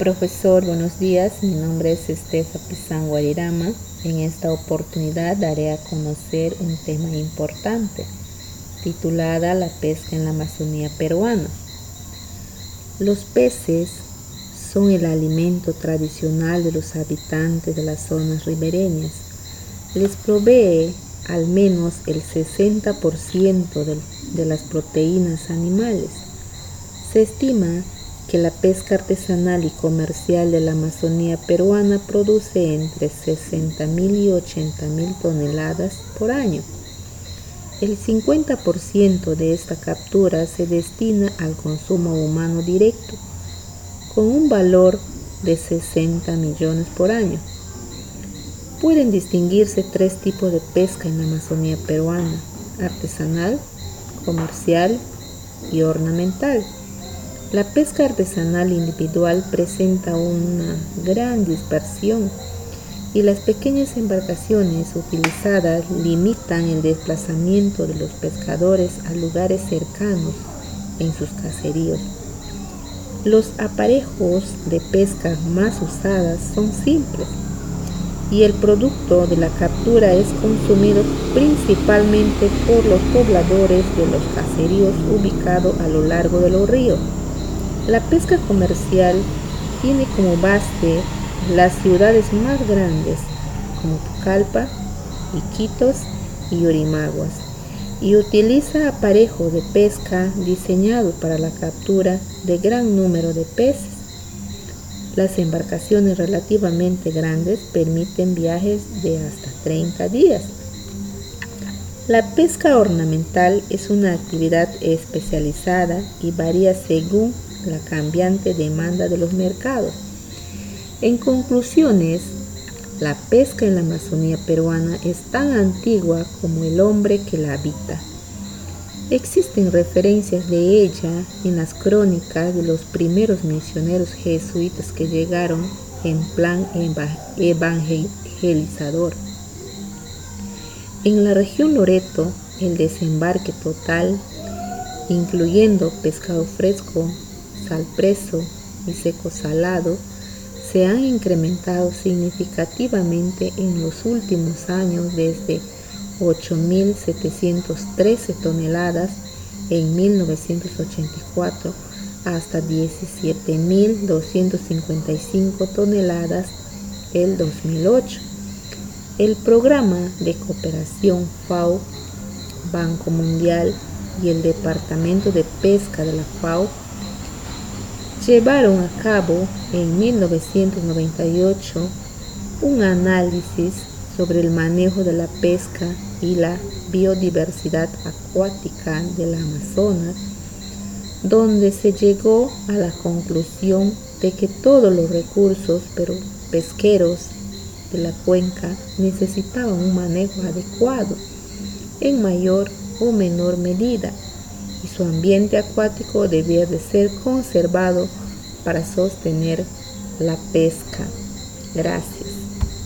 Profesor, buenos días. Mi nombre es Estefa Pizán Guarirama. En esta oportunidad daré a conocer un tema importante, titulada La pesca en la Amazonía peruana. Los peces son el alimento tradicional de los habitantes de las zonas ribereñas. Les provee al menos el 60% de, las proteínas animales. Se estima que la pesca artesanal y comercial de la Amazonía peruana produce entre 60.000 y 80.000 toneladas por año. El 50% de esta captura se destina al consumo humano directo, con un valor de 60 millones por año. Pueden distinguirse tres tipos de pesca en la Amazonía peruana, artesanal, comercial y ornamental. La pesca artesanal individual presenta una gran dispersión y las pequeñas embarcaciones utilizadas limitan el desplazamiento de los pescadores a lugares cercanos en sus caseríos. Los aparejos de pesca más usadas son simples y el producto de la captura es consumido principalmente por los pobladores de los caseríos ubicados a lo largo de los ríos. La pesca comercial tiene como base las ciudades más grandes como Pucallpa, Iquitos y Orimaguas y utiliza aparejos de pesca diseñados para la captura de gran número de peces. Las embarcaciones relativamente grandes permiten viajes de hasta 30 días. La pesca ornamental es una actividad especializada y varía según la cambiante demanda de los mercados. En conclusiones, la pesca en la Amazonía peruana es tan antigua como el hombre que la habita. Existen referencias de ella en las crónicas de los primeros misioneros jesuitas que llegaron en plan evangelizador. En la región Loreto, el desembarque total, incluyendo pescado fresco, preso y seco salado se han incrementado significativamente en los últimos años desde 8.713 toneladas en 1984 hasta 17.255 toneladas el 2008. El programa de cooperación FAO, Banco Mundial y el Departamento de Pesca de la FAO llevaron a cabo en 1998 un análisis sobre el manejo de la pesca y la biodiversidad acuática del Amazonas, donde se llegó a la conclusión de que todos los recursos pero pesqueros de la cuenca necesitaban un manejo adecuado en mayor o menor medida y su ambiente acuático debía de ser conservado para sostener la pesca. Gracias.